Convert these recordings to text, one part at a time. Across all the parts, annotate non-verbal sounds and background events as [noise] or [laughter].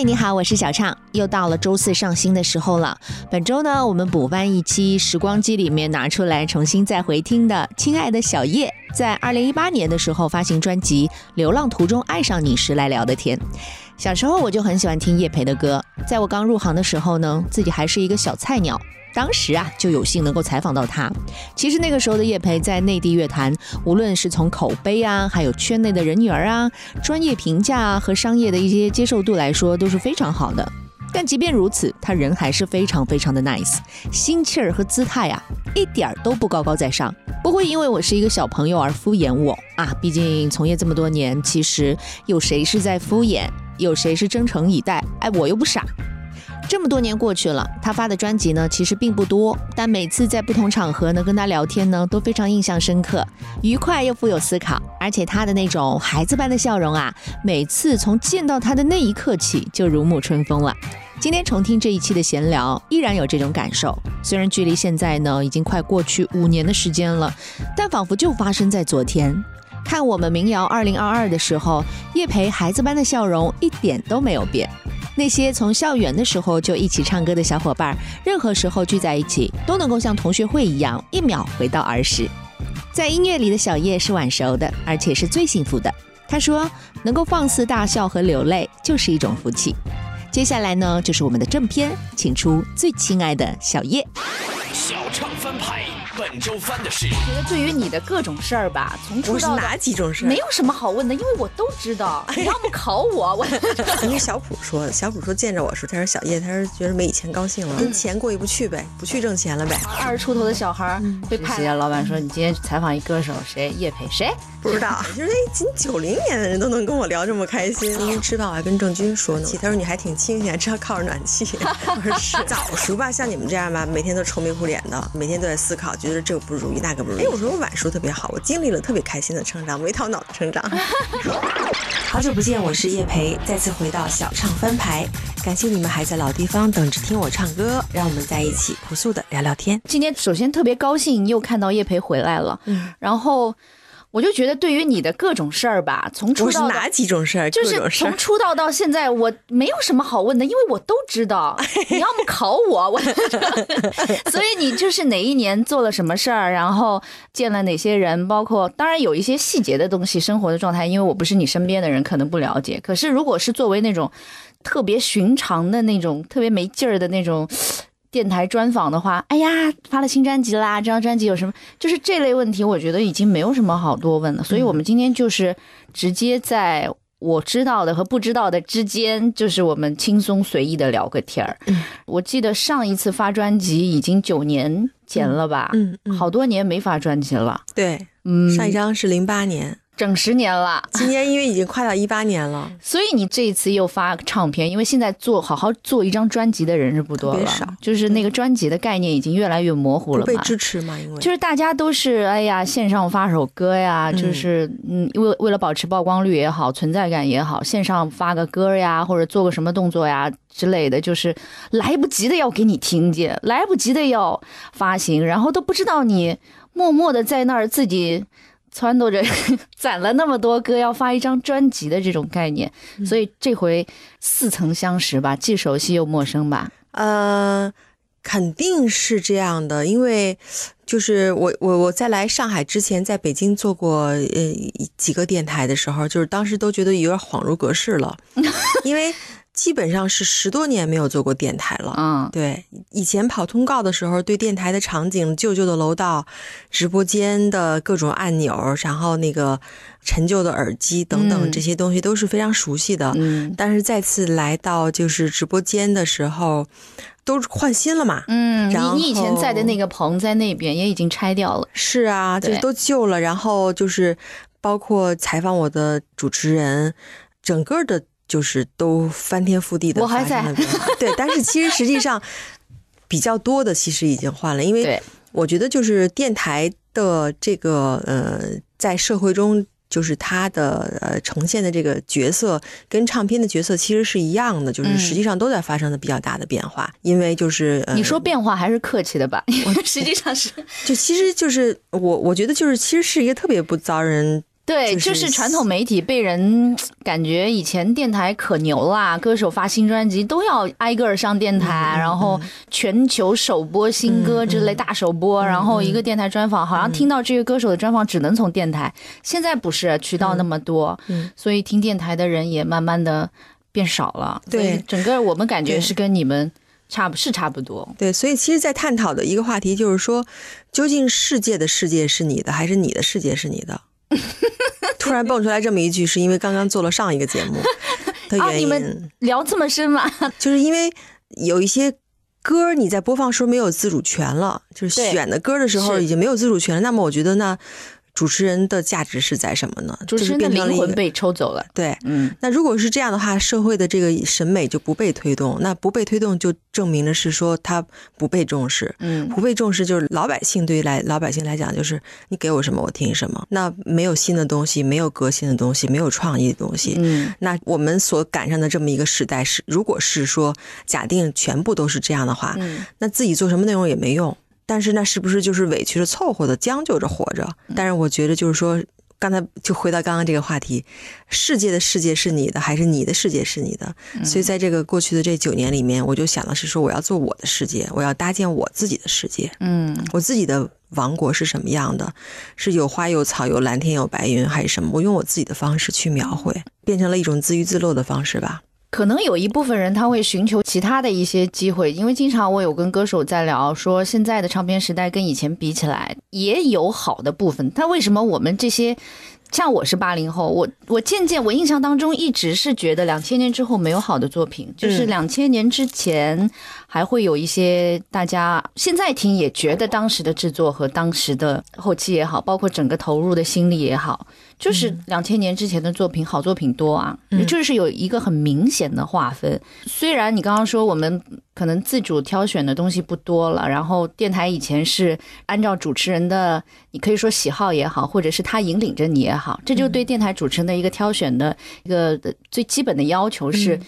嗨，你好，我是小畅，又到了周四上新的时候了。本周呢，我们补翻一期时光机里面拿出来重新再回听的《亲爱的小叶》，在二零一八年的时候发行专辑《流浪途中爱上你时》来聊的天。小时候我就很喜欢听叶培的歌，在我刚入行的时候呢，自己还是一个小菜鸟。当时啊，就有幸能够采访到他。其实那个时候的叶培在内地乐坛，无论是从口碑啊，还有圈内的人缘啊、专业评价啊和商业的一些接受度来说，都是非常好的。但即便如此，他人还是非常非常的 nice，心气儿和姿态啊，一点儿都不高高在上，不会因为我是一个小朋友而敷衍我啊。毕竟从业这么多年，其实有谁是在敷衍，有谁是真诚以待？哎，我又不傻。这么多年过去了，他发的专辑呢，其实并不多，但每次在不同场合呢跟他聊天呢，都非常印象深刻，愉快又富有思考，而且他的那种孩子般的笑容啊，每次从见到他的那一刻起就如沐春风了。今天重听这一期的闲聊，依然有这种感受。虽然距离现在呢已经快过去五年的时间了，但仿佛就发生在昨天。看我们民谣二零二二的时候，叶培孩子般的笑容一点都没有变。那些从校园的时候就一起唱歌的小伙伴，任何时候聚在一起，都能够像同学会一样，一秒回到儿时。在音乐里的小叶是晚熟的，而且是最幸福的。他说：“能够放肆大笑和流泪，就是一种福气。”接下来呢，就是我们的正片，请出最亲爱的小叶。小唱翻拍，本周翻的是。觉得对于你的各种事儿吧，从出道哪几种事没有什么好问的，因为我都知道。[laughs] 你要么考我，[laughs] 我。因为小普说的，小普说见着我说，他说小叶，他说觉得没以前高兴了，跟钱过意不去呗，不去挣钱了呗。二十出头的小孩被派。老板说，你今天采访一歌手，谁？叶培？谁？不知道。[laughs] 就是那仅九零年的人都能跟我聊这么开心。今天吃饭我还跟郑钧说呢，他说你还挺清闲，知道靠着暖气。我说是。早熟吧，像你们这样吧，每天都愁眉苦脸的，每天都在思考，觉得这个不如意，那个不如意。哎，我说我晚熟特别好，我经历了特别开心的成长，没头脑的成长。[laughs] 好久不见，我是叶培，再次回到小唱翻牌，感谢你们还在老地方等着听我唱歌，让我们在一起朴素的聊聊天。今天首先特别高兴又看到叶培回来了，嗯，然后。我就觉得，对于你的各种事儿吧，从出道哪几种事儿，就是从出道到现在，我没有什么好问的，因为我都知道。[laughs] 你要么考我，[laughs] 我，[laughs] 所以你就是哪一年做了什么事儿，然后见了哪些人，包括当然有一些细节的东西，生活的状态，因为我不是你身边的人，可能不了解。可是如果是作为那种特别寻常的那种、特别没劲儿的那种。电台专访的话，哎呀，发了新专辑啦！这张专辑有什么？就是这类问题，我觉得已经没有什么好多问了。所以，我们今天就是直接在我知道的和不知道的之间，就是我们轻松随意的聊个天儿。我记得上一次发专辑已经九年前了吧？嗯，好多年没发专辑了。对，嗯，上一张是零八年。整十年了，今年因为已经快到一八年了，所以你这一次又发唱片，因为现在做好好做一张专辑的人是不多了，就是那个专辑的概念已经越来越模糊了，被支持嘛，因为。就是大家都是哎呀线上发首歌呀，就是嗯为为了保持曝光率也好，存在感也好，线上发个歌呀，或者做个什么动作呀之类的，就是来不及的要给你听见，来不及的要发行，然后都不知道你默默的在那儿自己。撺掇着攒了那么多歌要发一张专辑的这种概念，所以这回似曾相识吧，既熟悉又陌生吧？呃，肯定是这样的，因为就是我我我在来上海之前，在北京做过呃几个电台的时候，就是当时都觉得有点恍如隔世了，[laughs] 因为。基本上是十多年没有做过电台了。嗯，对，以前跑通告的时候，对电台的场景、旧旧的楼道、直播间的各种按钮，然后那个陈旧的耳机等等这些东西都是非常熟悉的。嗯，但是再次来到就是直播间的时候，都换新了嘛。嗯，然后你以前在的那个棚在那边也已经拆掉了。是啊，就都旧了。然后就是包括采访我的主持人，整个的。就是都翻天覆地的，我还在对，但是其实实际上 [laughs] 比较多的其实已经换了，因为我觉得就是电台的这个呃，在社会中就是它的呃呈现的这个角色跟唱片的角色其实是一样的，就是实际上都在发生的比较大的变化，因为就是你说变化还是客气的吧，实际上是就其实就是我我觉得就是其实是一个特别不遭人。对，就就是是传统媒体被人感觉以前电台可牛啦，歌手发新专辑都要挨个儿上电台，然后全球首播新歌之类大首播，然后一个电台专访，好像听到这个歌手的专访只能从电台。现在不是渠道那么多，所以听电台的人也慢慢的变少了。对整个我们感觉是跟你们差不是差不多。对，所以其实，在探讨的一个话题就是说，究竟世界的世界是你的，还是你的世界是你的？突然蹦出来这么一句，是因为刚刚做了上一个节目 [laughs] 的啊，原因，你们聊这么深吗？就是因为有一些歌你在播放时候没有自主权了，就是选的歌的时候已经没有自主权了。那么我觉得那主持人的价值是在什么呢？就是主持人的灵魂被抽走了。对。嗯，那如果是这样的话，社会的这个审美就不被推动，那不被推动就证明的是说他不被重视。嗯不被重视就是老百姓对于来老百姓来讲，就是你给我什么我听什么。那没有新的东西，没有革新的东西，没有创意的东西。嗯，那我们所赶上的这么一个时代是，如果是说假定全部都是这样的话，嗯那自己做什么内容也没用。但是那是不是就是委屈着凑合的将就着活着？嗯但是我觉得就是说，刚才就回到刚刚这个话题，世界的世界是你的，还是你的世界是你的？嗯所以在这个过去的这九年里面，我就想的是说，我要做我的世界，我要搭建我自己的世界。嗯，我自己的王国是什么样的？是有花有草，有蓝天有白云，还是什么？我用我自己的方式去描绘，变成了一种自娱自乐的方式吧。可能有一部分人他会寻求其他的一些机会，因为经常我有跟歌手在聊，说现在的唱片时代跟以前比起来也有好的部分。但为什么我们这些，像我是八零后，我我渐渐我印象当中一直是觉得两千年之后没有好的作品，就是嗯两千年之前还会有一些大家现在听也觉得当时的制作和当时的后期也好，包括整个投入的心力也好，就是两千年之前的作品好作品多啊，嗯。就是有一个很明显的划分。虽然你刚刚说我们可能自主挑选的东西不多了，然后电台以前是按照主持人的，你可以说喜好也好，或者是他引领着你也好，这就对电台主持人的一个挑选的一个最基本的要求是，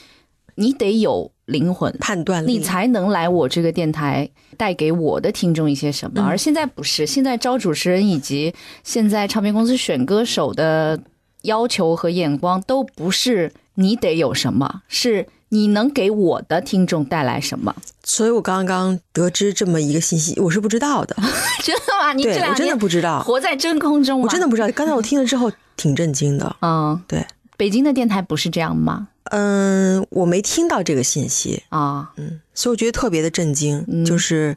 你得有灵魂。判断力，你才能来我这个电台带给我的听众一些什么，而现在不是，现在招主持人以及现在唱片公司选歌手的要求和眼光都不是你得有什么，是你能给我的听众带来什么。所以我刚刚得知这么一个信息，我是不知道的。[laughs] 真的吗？你这对我真的不知道，活在真空中吗？我真的不知道。刚才我听了之后挺震惊的。嗯，对，北京的电台不是这样吗？嗯，我没听到这个信息，啊，嗯所以我觉得特别的震惊。嗯就是，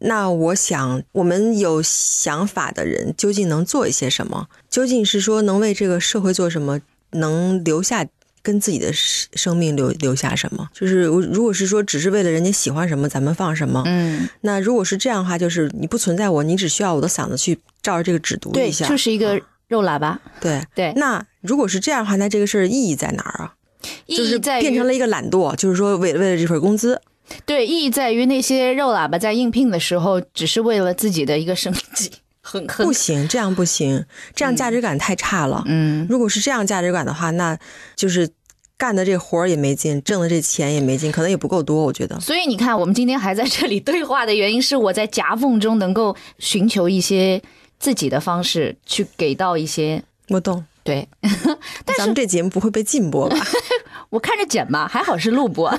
那我想，我们有想法的人究竟能做一些什么？究竟是说能为这个社会做什么？能留下跟自己的生生命留留下什么？就是如果是说只是为了人家喜欢什么，咱们放什么？嗯，那如果是这样的话，就是你不存在我，你只需要我的嗓子去照着这个纸读，一下，就是一个肉喇叭。对。对，那如果是这样的话，那这个事儿意义在哪儿啊？就是意义在于变成了一个懒惰，就是说为了为了这份工资，对，意义在于那些肉喇叭在应聘的时候，只是为了自己的一个生计，很很不行，这样不行，这样价值感太差了。嗯，如果是这样价值感的话，那就是干的这活儿也没劲，挣的这钱也没劲，可能也不够多。我觉得，所以你看，我们今天还在这里对话的原因是我在夹缝中能够寻求一些自己的方式去给到一些我懂。对，[laughs] 咱们这节目不会被禁播吧？[laughs] 我看着剪吧，还好是录播。[laughs]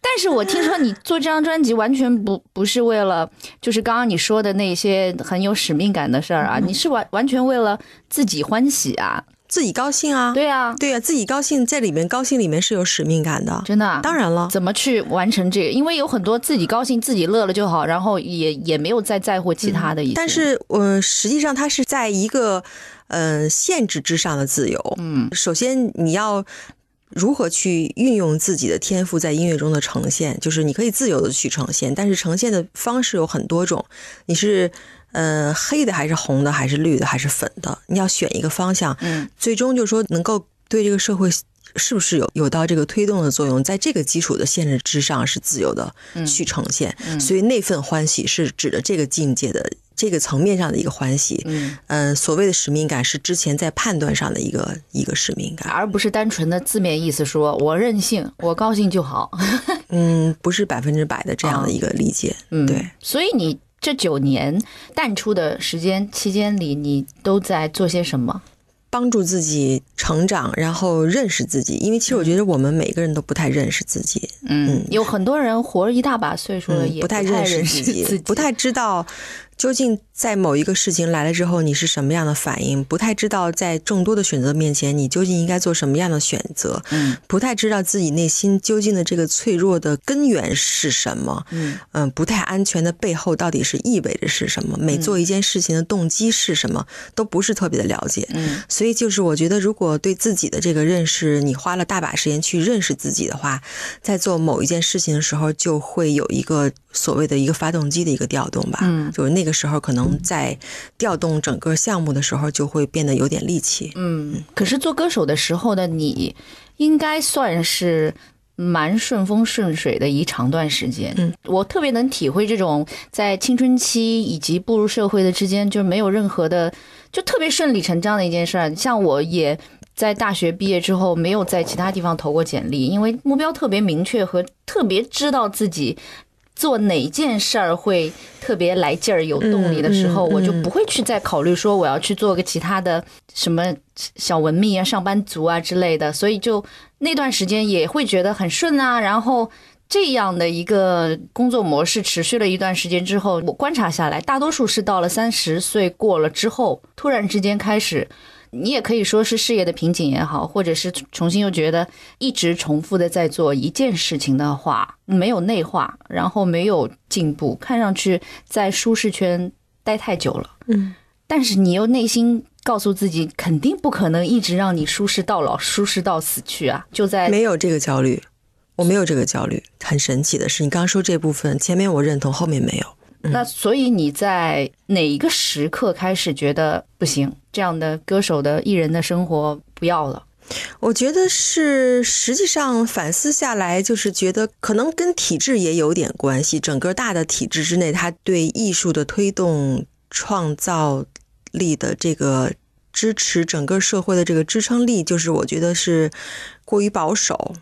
但是我听说你做这张专辑完全不不是为了，就是刚刚你说的那些很有使命感的事儿啊，你是完完全为了自己欢喜啊，自己高兴啊，对啊，对啊，自己高兴，在里面高兴里面是有使命感的。真的啊、当然了，怎么去完成这个？因为有很多自己高兴、自己乐了就好，然后也也没有再在乎其他的一些。但是，呃，实际上它是在一个呃限制之上的自由。嗯，首先你要如何去运用自己的天赋在音乐中的呈现，就是你可以自由的去呈现，但是呈现的方式有很多种，你是。呃，黑的还是红的，还是绿的，还是粉的？你要选一个方向，嗯，最终就是说能够对这个社会是不是有有到这个推动的作用，在这个基础的限制之上是自由的去呈现，所以那份欢喜是指的这个境界的这个层面上的一个欢喜，嗯，呃，所谓的使命感是之前在判断上的一个一个使命感，而不是单纯的字面意思说我任性，我高兴就好。[laughs] 嗯，不是百分之百的这样的一个理解，嗯，对，所以你这九年淡出的时间期间里，你都在做些什么？帮助自己成长，然后认识自己。因为其实我觉得我们每个人都不太认识自己，嗯，有很多人活了一大把岁数了，也嗯不太认认识自己，不太知道究竟在某一个事情来了之后你是什么样的反应，不太知道在众多的选择面前你究竟应该做什么样的选择，嗯。不太知道自己内心究竟的这个脆弱的根源是什么，嗯。嗯，不太安全的背后到底是意味着是什么，每做一件事情的动机是什么，都不是特别的了解。嗯。所以就是我觉得，如果对自己的这个认识，你花了大把时间去认识自己的话，在做某一件事情的时候，就会有一个所谓的一个发动机的一个调动吧。嗯。就是那个时候可能在调动整个项目的时候，就会变得有点力气。嗯。可是做歌手的时候的你，应该算是。蛮顺风顺水的一长段时间，嗯，我特别能体会这种在青春期以及步入社会的之间，就是没有任何的，就特别顺理成章的一件事儿。像我也在大学毕业之后，没有在其他地方投过简历，因为目标特别明确和特别知道自己做哪件事儿会特别来劲儿、有动力的时候，嗯。嗯我就不会去再考虑说我要去做个其他的什么小文秘啊、上班族啊之类的，所以就那段时间也会觉得很顺啊，然后。这样的一个工作模式持续了一段时间之后，我观察下来，大多数是。到了三十岁过了之后，突然之间开始，你也可以说是事业的瓶颈也好，或者是重新又觉得一直重复的在做一件事情的话，没有内化，然后没有进步，看上去在舒适圈待太久了。嗯，但是你又内心告诉自己，肯定不可能一直让你舒适到老，舒适到死去啊！就在没有这个焦虑，我没有这个焦虑。很神奇的是，你刚刚说这部分，前面我认同，后面没有。那所以你在哪一个时刻开始觉得不行？这样的歌手的艺人的生活不要了？我觉得是，实际上反思下来，就是觉得可能跟体制也有点关系。整个大的体制之内，他对艺术的推动、创造力的这个支持，整个社会的这个支撑力，就是我觉得是过于保守，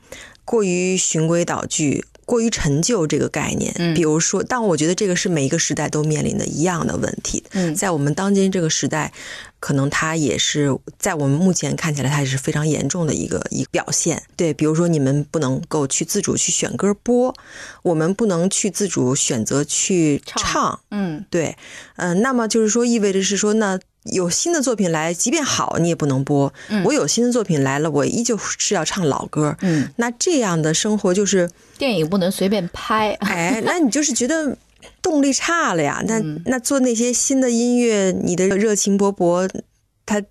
过于循规蹈矩。过于陈旧这个概念，嗯比如说，但我觉得这个是每一个时代都面临的一样的问题。嗯在我们当今这个时代，可能它也是在我们目前看起来，它也是非常严重的一个一个表现。对，比如说你们不能够去自主去选歌播，我们不能去自主选择去唱唱。嗯对，嗯、那么就是说，意味着是说，那有新的作品来，即便好，你也不能播。嗯我有新的作品来了，我依旧是要唱老歌。嗯，那这样的生活就是。电影不能随便拍。[laughs] 哎，那你就是觉得动力差了呀？那那做那些新的音乐，你的热情勃勃，它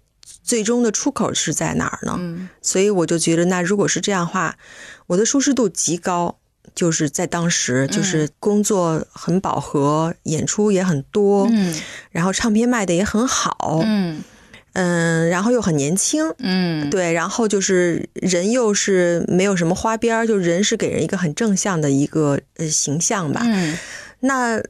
最终的出口是在哪儿呢？嗯所以我就觉得，那如果是这样的话，我的舒适度极高，就是在当时，就是工作很饱和，演出也很多，嗯。然后唱片卖的也很好，嗯。嗯，然后又很年轻，嗯。对，然后就是人又是没有什么花边儿，就人是给人一个很正向的一个呃形象吧。嗯。那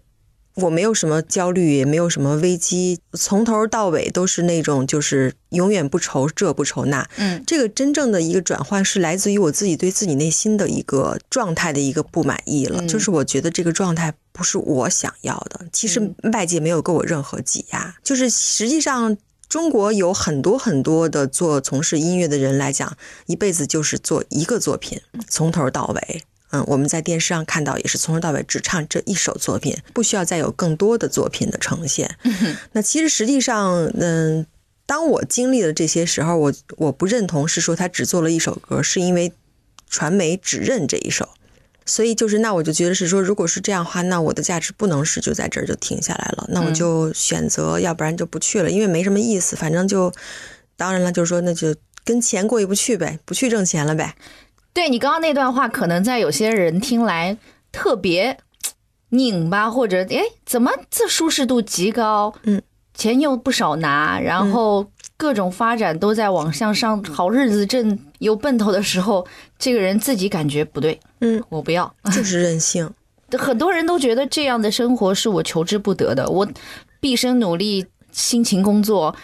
我没有什么焦虑，也没有什么危机，从头到尾都是那种就是永远不愁这不愁那。嗯这个真正的一个转换是来自于我自己对自己内心的一个状态的一个不满意了，嗯就是我觉得这个状态不是我想要的。其实嗯外界没有给我任何挤压，就是实际上。中国有很多很多的做从事音乐的人来讲，一辈子就是做一个作品，从头到尾。嗯，我们在电视上看到也是从头到尾只唱这一首作品，不需要再有更多的作品的呈现。那其实实际上，嗯，当我经历了这些时候，我我不认同是说他只做了一首歌，是因为传媒只认这一首。所以就是，那我就觉得是说，如果是这样的话，那我的价值不能是就在这儿就停下来了，那我就选择，要不然就不去了，因为没什么意思。反正就，当然了，就是说，那就跟钱过意不去呗，不去挣钱了呗。对你刚刚那段话，可能在有些人听来特别拧巴，或者哎，怎么这舒适度极高，嗯，钱又不少拿，然后各种发展都在往向上，好日子正有奔头的时候，这个人自己感觉不对，嗯，我不要。就是任性。[laughs] 很多人都觉得这样的生活是我求之不得的，我毕生努力，辛勤工作。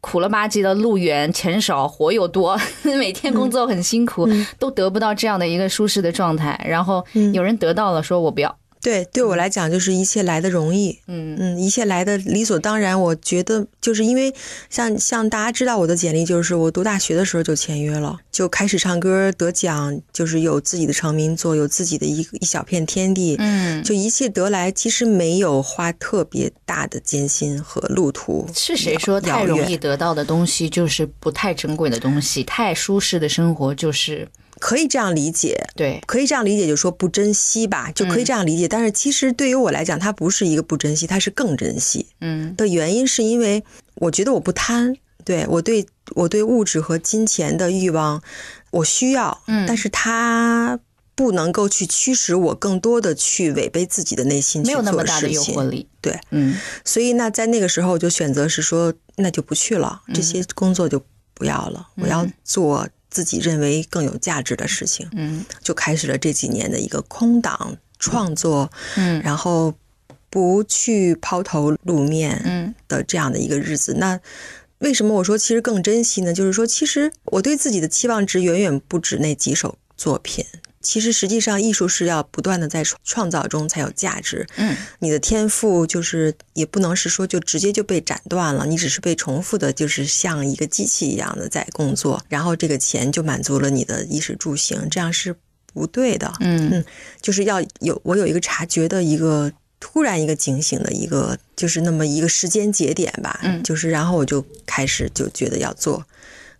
苦了吧唧的路远，钱少，活又多，[laughs] 每天工作很辛苦，都得不到这样的一个舒适的状态。然后有人得到了，说我不要。对，对我来讲就是一切来的容易，嗯嗯，一切来的理所当然。我觉得就是因为像像大家知道我的简历，就是我读大学的时候就签约了，就开始唱歌得奖，就是有自己的成名作，有自己的一个一小片天地，嗯，就一切得来，其实没有花特别大的艰辛和路途。是谁说太容易得到的东西就是不太珍贵的东西？太舒适的生活就是可以这样理解，对，可以这样理解，就是说不珍惜吧，就可以这样理解。但是其实对于我来讲，它不是一个不珍惜，它是更珍惜嗯。的原因，是因为我觉得我不贪，对我对我对物质和金钱的欲望，我需要，嗯。但是它不能够去驱使我更多的去违背自己的内心没去做有那么大的诱惑。力。对，嗯。所以那在那个时候，我就选择是说，那就不去了，这些工作就不要了，我要做自己认为更有价值的事情。嗯就开始了这几年的一个空档创作，嗯然后不去抛头露面嗯的这样的一个日子。那为什么我说其实更珍惜呢？就是说，其实我对自己的期望值远远不止那几首作品。其实实际上，艺术是要不断的在创创造中才有价值。嗯你的天赋就是也不能是说就直接就被斩断了，你只是被重复的，就是像一个机器一样的在工作，然后这个钱就满足了你的衣食住行，这样是不对的。嗯就是要有我有一个察觉的一个突然一个警醒的一个，就是那么一个时间节点吧。嗯就是然后我就开始就觉得要做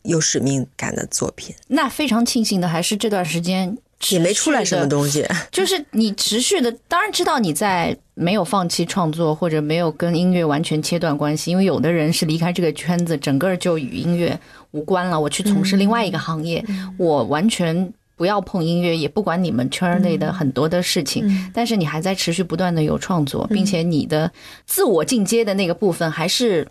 有使命感的作品，那非常庆幸的还是这段时间也没出来什么。东西。[laughs] 就是你持续的，当然知道你在没有放弃创作，或者没有跟音乐完全切断关系，因为有的人是离开这个圈子，整个就与音乐无关了。我去从事另外一个行业，我完全不要碰音乐，也不管你们圈内的很多的事情，但是你还在持续不断的有创作，并且你的自我进阶的那个部分还是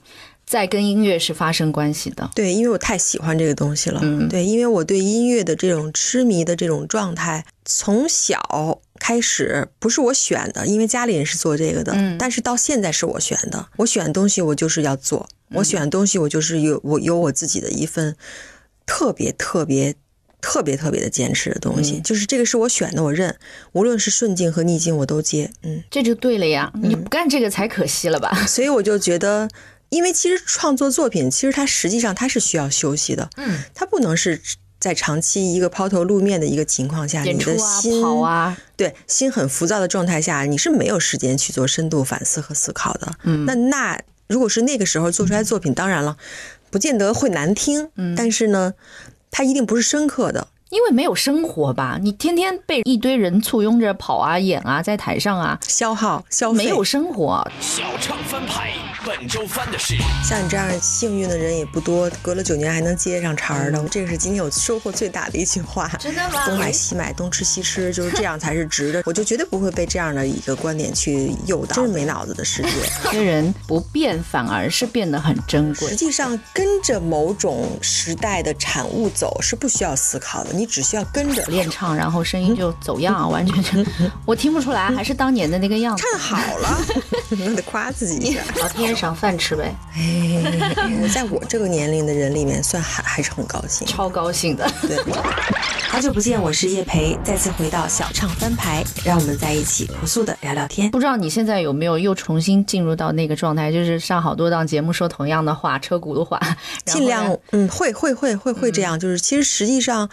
在跟音乐是发生关系的。对，因为我太喜欢这个东西了。嗯对，因为我对音乐的这种痴迷的这种状态，从小开始不是我选的，因为家里人是做这个的，嗯但是到现在是我选的。我选东西，我就是要做；我选东西，我就是有我有我自己的一份特别特别。特别特别的坚持的东西，就是这个是我选的，我认，无论是顺境和逆境我都接，嗯，这就对了呀，你不干这个才可惜了吧？[laughs] 所以我就觉得，因为其实创作作品，其实它实际上它是需要休息的，嗯，它不能是在长期一个抛头露面的一个情况下，你的心跑啊，对心很浮躁的状态下，你是没有时间去做深度反思和思考的。嗯那那如果是那个时候做出来的作品，当然了，不见得会难听，嗯但是呢，它一定不是深刻的。因为没有生活吧，你天天被一堆人簇拥着跑啊、演啊，在台上啊，消耗消费没有生活。小唱翻牌，本周翻的是像你这样幸运的人也不多，隔了九年还能接上茬儿的，这个是今天我收获最大的一句话。真的吗东买西买，东吃西吃，就是这样才是值的。我就绝对不会被这样的一个观点去诱导，真是没脑子的世界。有些人不变，反而是变得很珍贵实。际上，跟着某种时代的产物走是不需要思考的，你只需要跟着。练唱，然后声音就走样，啊完全就 [laughs] 我听不出来，还是当年的那个样子。唱好了，[laughs] 那得夸自己一下。老天爷赏饭吃呗，哎，在我这个年龄的人里面，算还还是很高兴。超高兴的。对，好久不见，我是叶培，再次回到小唱翻牌，让我们在一起朴素的聊聊天。不知道你现在有没有又重新进入到那个状态，就是上好多档节目说同样的话，车轱辘话，尽量嗯，会会会会会这样，就是其实实际上。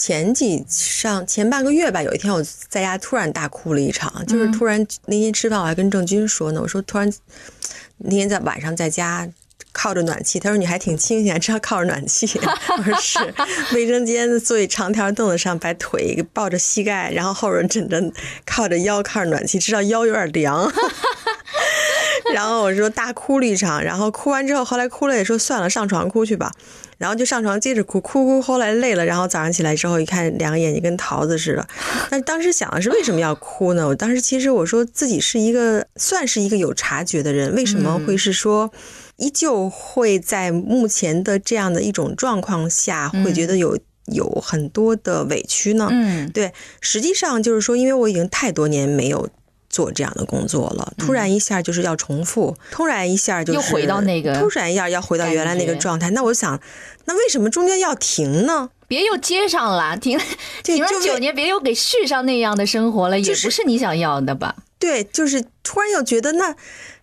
前几上前半个月吧，有一天我在家突然大哭了一场，就是突然那天吃饭我还跟郑钧说呢，我说突然那天在晚上在家靠着暖气，他说你还挺清闲，知道靠着暖气。[laughs] 我说是，卫生间坐一长条凳子上，把腿抱着膝盖，然后后边枕着靠着腰靠着暖气，知道腰有点凉。[laughs] 然后我说大哭了一场，然后哭完之后，后来哭了也说算了，上床哭去吧。然后就上床接着哭，哭哭，后来累了，然后早上起来之后一看，两个眼睛跟桃子似的。[laughs] 但当时想的是为什么要哭呢？我当时其实我说自己是一个算是一个有察觉的人，为什么会是说依旧会在目前的这样的一种状况下，会觉得有有很多的委屈呢？嗯，对，实际上就是说，因为我已经太多年没有做这样的工作了，突然一下就是要重复，突然一下就是又回到那个突然一下要回到原来那个状态。那我想，那为什么中间要停呢？别又接上了，停 [laughs] 停了九年，别又给续上那样的生活了，也就是不是你想要的吧？对，就是突然又觉得那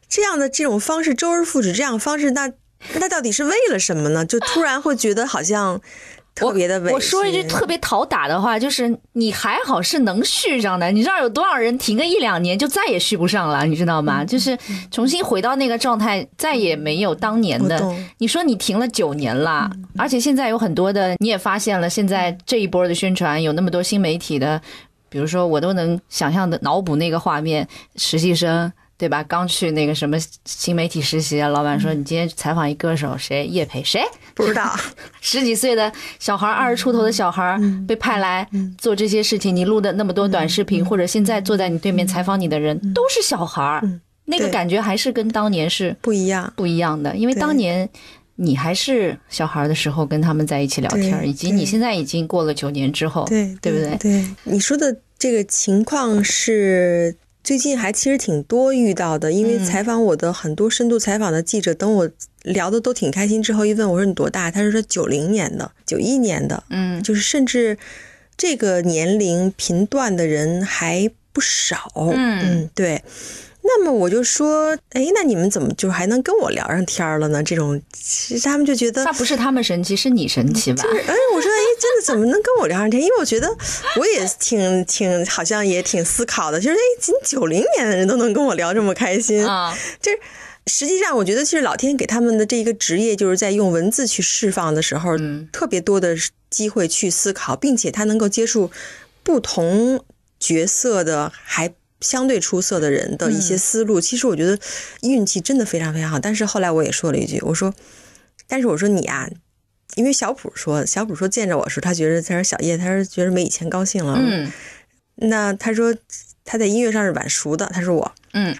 这样的这种方式，周而复始这样的方式，那那到底是为了什么呢？就突然会觉得好像特别的委屈。我说一句特别讨打的话，就是你还好是能续上的，你知道有多少人停个一两年就再也续不上了，你知道吗？就是重新回到那个状态，再也没有当年的。你说你停了九年了，而且现在有很多的，你也发现了，现在这一波的宣传有那么多新媒体的，比如说我都能想象的脑补那个画面，实习生。对吧？刚去那个什么新媒体实习，老板说你今天采访一歌手，谁？叶培，谁？[laughs] 不知道，[laughs] 十几岁的小孩，二十出头的小孩被派来做这些事情，你录的那么多短视频，或者现在坐在你对面采访你的人都是小孩儿，那个感觉还是跟当年是不一样。不一样的，因为当年你还是小孩的时候跟他们在一起聊天以及你现在已经过了九年之后，对对不对？对，你说的这个情况是最近还其实挺多遇到的，因为嗯采访我的很多深度采访的记者，等我聊的都挺开心之后，一问我说你多大，他是说九零年的，九一年的，嗯就是甚至这个年龄频段的人还不少。嗯对。那么我就说，哎，那你们怎么就还能跟我聊上天了呢？这种，其实他们就觉得那不是他们神奇，是你神奇吧？哎，我说，哎，真的怎么能跟我聊上天？因为我觉得我也挺挺，好像也挺思考的。就是，哎，仅九零年的人都能跟我聊这么开心，啊，就是实际上，我觉得其实老天给他们的这一个职业，就是在用文字去释放的时候，嗯特别多的机会去思考，并且他能够接触不同角色的还。相对出色的人的一些思路，其实我觉得运气真的非常非常好。但是后来我也说了一句，我说，但是我说你啊，因为小普说，小普说见着我时，他觉得他说小叶，他说觉得没以前高兴了。嗯那他说他在音乐上是晚熟的，他说我，嗯，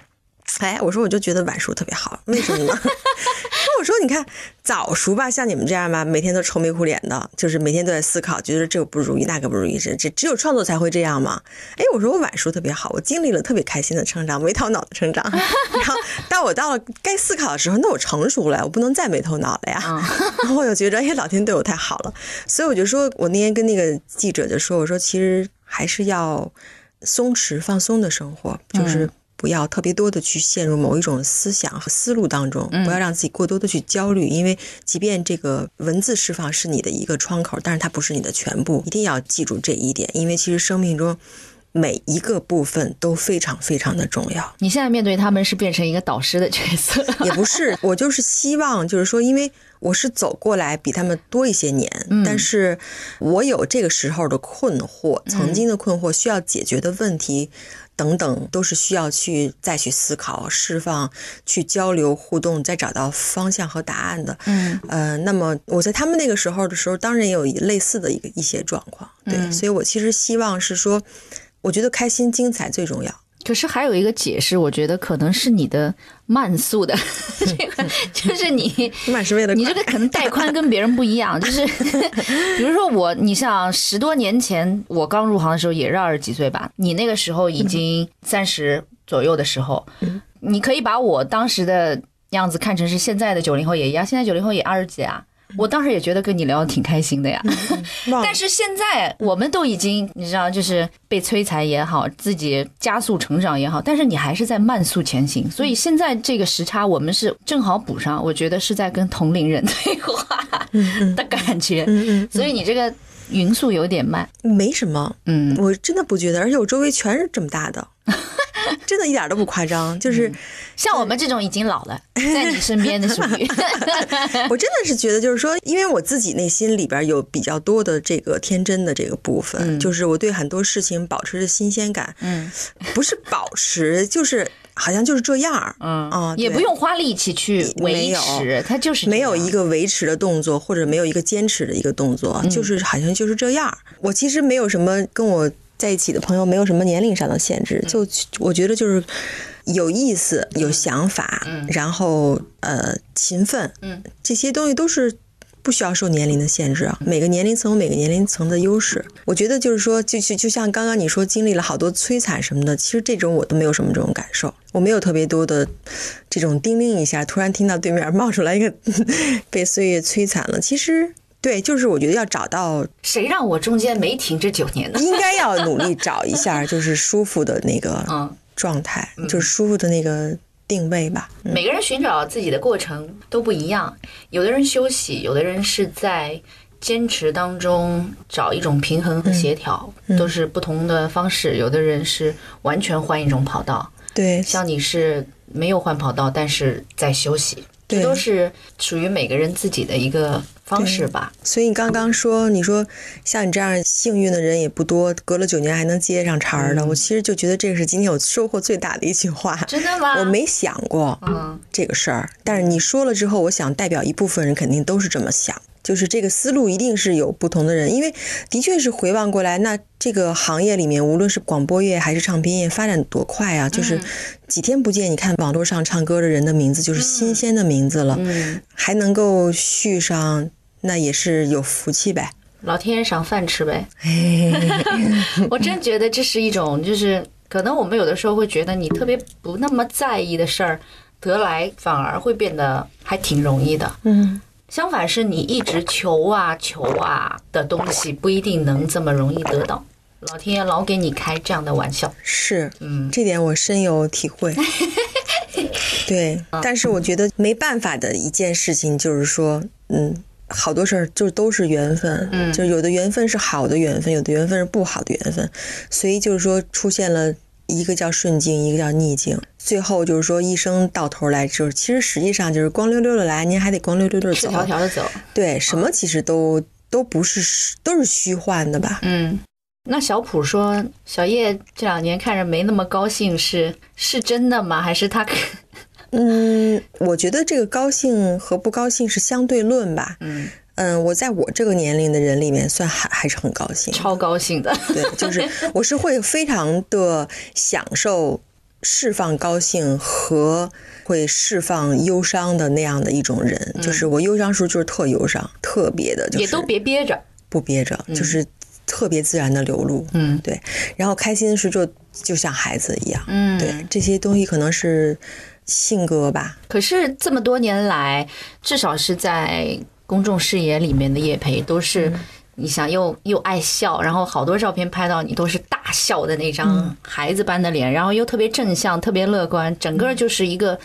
哎，我说我就觉得晚熟特别好，为什么呢？[laughs] 那我说你看早熟吧，像你们这样吧，每天都愁眉苦脸的，就是每天都在思考，觉得这个不如意，那个不如意，这这只有创作才会这样嘛。哎，我说我晚熟特别好，我经历了特别开心的成长，没头脑的成长。[laughs] 然后到我到了该思考的时候，那我成熟了，我不能再没头脑了呀。然后我就觉得，哎，老天对我太好了，所以我就说，我那天跟那个记者就说，我说其实还是要松弛放松的生活，就是不要特别多的去陷入某一种思想和思路当中，不要让自己过多的去焦虑，因为即便这个文字释放是你的一个窗口，但是它不是你的全部，一定要记住这一点，因为其实生命中每一个部分都非常非常的重要。你现在面对他们是变成一个导师的角色，也不是，我就是希望，就是说，因为我是走过来比他们多一些年，但是我有这个时候的困惑，曾经的困惑，需要解决的问题。等等，都是需要去再去思考、释放、去交流、互动，再找到方向和答案的。嗯，呃，那么我在他们那个时候的时候，当然也有类似的一个一些状况，对，所以我其实希望是说，我觉得开心、精彩最重要。可是还有一个解释，我觉得可能是你的慢速的，这 [laughs] 个就是你慢是为了你这个可能带宽跟别人不一样，就是 [laughs] 比如说我，你像十多年前我刚入行的时候也是二十几岁吧，你那个时候已经三十左右的时候，你可以把我当时的样子看成是现在的九零后也一样，现在九零后也二十几啊。我当时也觉得跟你聊的挺开心的呀，[laughs] 但是现在我们都已经，你知道，就是被摧残也好，自己加速成长也好，但是你还是在慢速前行，所以现在这个时差我们是正好补上，我觉得是在跟同龄人 [laughs] 对话的感觉，所以你这个匀速有点慢，没什么，嗯，我真的不觉得，而且我周围全是这么大的，[laughs] 真的一点都不夸张。就是像我们这种已经老了，在你身边的属于，[laughs] 我真的是觉得，就是说，因为我自己内心里边有比较多的这个天真的这个部分，就是我对很多事情保持着新鲜感，嗯。不是保持，就是好像就是这样儿，嗯。啊也不用花力气去维持，它就是没有一个个维持的动作，或者没有一个坚持的一个动作，嗯。就是好像就是这样儿。我其实没有什么跟我在一起的朋友，没有什么年龄上的限制，嗯。就我觉得就是有意思、有想法，然后呃勤奋，嗯，这些东西都是。不需要受年龄的限制啊，每个年龄层有每个年龄层的优势。我觉得就是说，就就就像刚刚你说经历了好多摧残什么的，其实这种我都没有什么这种感受，我没有特别多的这种叮铃一下，突然听到对面冒出来一个 [laughs] 被岁月摧残了。其实对，就是我觉得要找到，谁让我中间没停这九年呢？应该要努力找一下，[laughs] 就是舒服的那个嗯状态，就是舒服的那个定位吧。嗯每个人寻找自己的过程都不一样，有的人休息，有的人是在坚持当中找一种平衡和协调，嗯都是不同的方式。有的人是完全换一种跑道，对，像你是没有换跑道，但是在休息，这都是属于每个人自己的一个方式吧。所以你刚刚说，你说像你这样幸运的人也不多，隔了九年还能接上茬儿的，我其实就觉得这个是今天我收获最大的一句话。真的吗？我没想过嗯，这个事儿，但是你说了之后，我想代表一部分人肯定都是这么想，就是这个思路一定是有不同的人，因为的确是回望过来，那这个行业里面，无论是广播业还是唱片业，发展多快啊！就是几天不见，你看网络上唱歌的人的名字就是新鲜的名字了，嗯，还能够续上，那也是有福气呗。老天爷赏饭吃呗。[laughs] 我真觉得这是一种，就是可能我们有的时候会觉得你特别不那么在意的事儿，得来反而会变得还挺容易的。嗯，相反是你一直求啊求啊的东西，不一定能这么容易得到。老天爷老给你开这样的玩笑，是，嗯，这点我深有体会。[laughs] 对，但是我觉得没办法的一件事情就是说，嗯，好多事儿就都是缘分，嗯就有的缘分是好的缘分，有的缘分是不好的缘分，所以就是说出现了一个叫顺境，一个叫逆境，最后就是说一生到头来就是，其实实际上就是光溜溜的来，您还得光溜溜的赤走，条条的走。对，什么其实都都不是都是虚幻的吧？嗯，那小普说，小叶这两年看着没那么高兴，是是真的吗？还是他？嗯，我觉得这个高兴和不高兴是相对论吧。嗯，嗯，我在我这个年龄的人里面，算还还是很高兴。超高兴的。[laughs] 对，就是我是会非常的享受释放高兴和会释放忧伤的那样的一种人。就是我忧伤时候就是特忧伤，特别的，就是嗯也都别憋着。不憋着，就是特别自然的流露。嗯对，然后开心的时候就就像孩子一样。嗯，对，这些东西可能是性格吧。可是这么多年来，至少是在公众视野里面的叶培，都是你想又又爱笑，然后好多照片拍到你都是大笑的那张孩子般的脸，然后又特别正向、特别乐观，整个就是一个。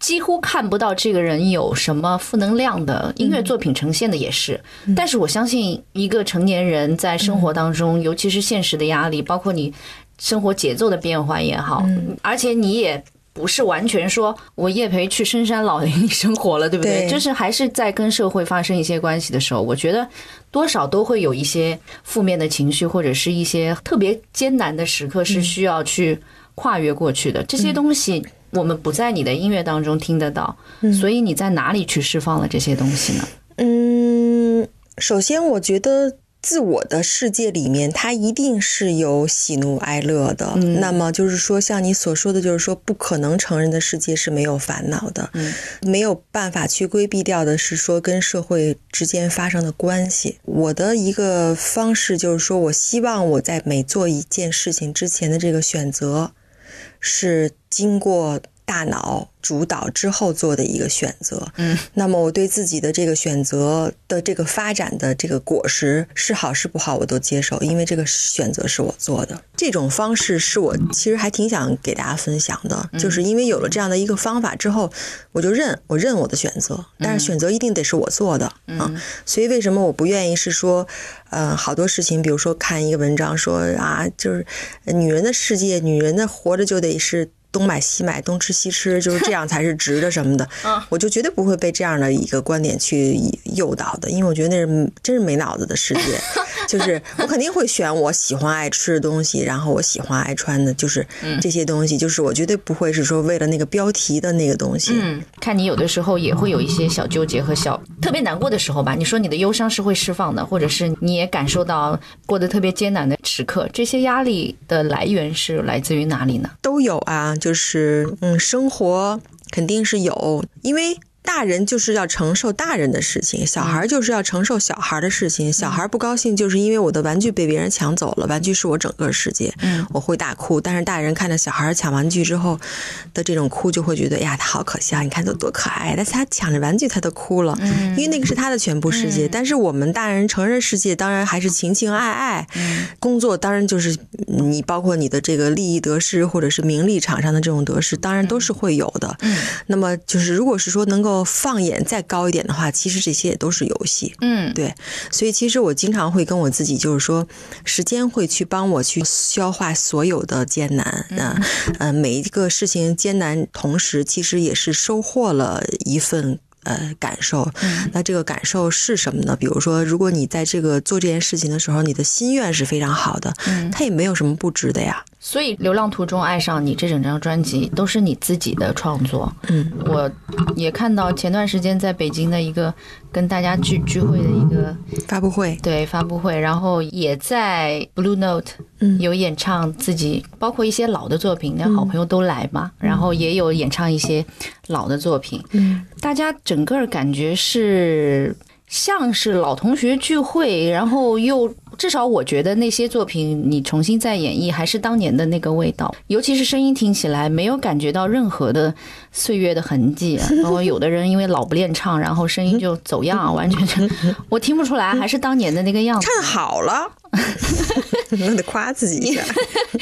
几乎看不到这个人有什么负能量的音乐作品呈现的也是，但是我相信一个成年人在生活当中，尤其是现实的压力，包括你生活节奏的变化也好，而且你也不是完全说我叶培去深山老林里生活了，对不对？对就是还是在跟社会发生一些关系的时候，我觉得多少都会有一些负面的情绪，或者是一些特别艰难的时刻是需要去跨越过去的。这些东西我们不在你的音乐当中听得到，所以你在哪里去释放了这些东西呢？嗯，首先我觉得自我的世界里面，它一定是有喜怒哀乐的。嗯那么就是说，像你所说的，就是说不可能成人的世界是没有烦恼的，嗯没有办法去规避掉的是说跟社会之间发生的关系。我的一个方式就是说，我希望我在每做一件事情之前的这个选择，是经过大脑主导之后做的一个选择。嗯，那么我对自己的这个选择的这个发展的这个果实是好是不好，我都接受，因为这个选择是我做的。这种方式是我其实还挺想给大家分享的，就是因为有了这样的一个方法之后，我就认我认我的选择，但是选择一定得是我做的啊。所以为什么我不愿意是说，呃，好多事情，比如说看一个文章说啊，就是呃女人的世界，女人的活着就得是。东买西买，东吃西吃，[laughs] 就是这样才是值的什么的，我就绝对不会被这样的一个观点去诱导的，因为我觉得那是真是没脑子的世界。[laughs] [laughs] 就是我肯定会选我喜欢爱吃的东西，然后我喜欢爱穿的，就是这些东西，就是我绝对不会是说为了那个标题的那个东西。嗯，看你有的时候也会有一些小纠结和小特别难过的时候吧。你说你的忧伤是会释放的，或者是你也感受到过得特别艰难的时刻，这些压力的来源是来自于哪里呢？都有啊，就是嗯，生活肯定是有，因为大人就是要承受大人的事情，小孩就是要承受小孩的事情。小孩不高兴，就是因为我的玩具被别人抢走了，玩具是我整个世界，嗯我会大哭。但是大人看着小孩抢玩具之后的这种哭，就会觉得哎呀，他好可笑，你看他多可爱，但是他抢着玩具他都哭了，因为那个是他的全部世界。但是我们大人成人世界，当然还是情情爱爱，工作当然就是你包括你的这个利益得失，或者是名利场上的这种得失，当然都是会有的。那么就是如果是说能够放眼再高一点的话，其实这些也都是游戏。嗯对，所以其实我经常会跟我自己就是说，时间会去帮我去消化所有的艰难，嗯、呃，每一个事情艰难，同时其实也是收获了一份。呃，感受，那这个感受是什么呢？比如说，如果你在这个做这件事情的时候，你的心愿是非常好的，它也没有什么不值的呀。所以《流浪途中爱上你》这整张专辑都是你自己的创作。嗯，我也看到前段时间在北京的一个跟大家聚聚会的一个发布会，对发布会，然后也在 Blue Note 嗯有演唱自己，包括一些老的作品，那好朋友都来嘛，然后也有演唱一些老的作品。嗯，大家整个感觉是像是老同学聚会，然后又至少我觉得那些作品你重新再演绎，还是当年的那个味道，[laughs] 尤其是声音听起来没有感觉到任何的岁月的痕迹。然 [laughs] 后有的人因为老不练唱，然后声音就走样，[laughs] 完全就我听不出来，还是当年的那个样子。唱好了，我 [laughs] 得夸自己一下。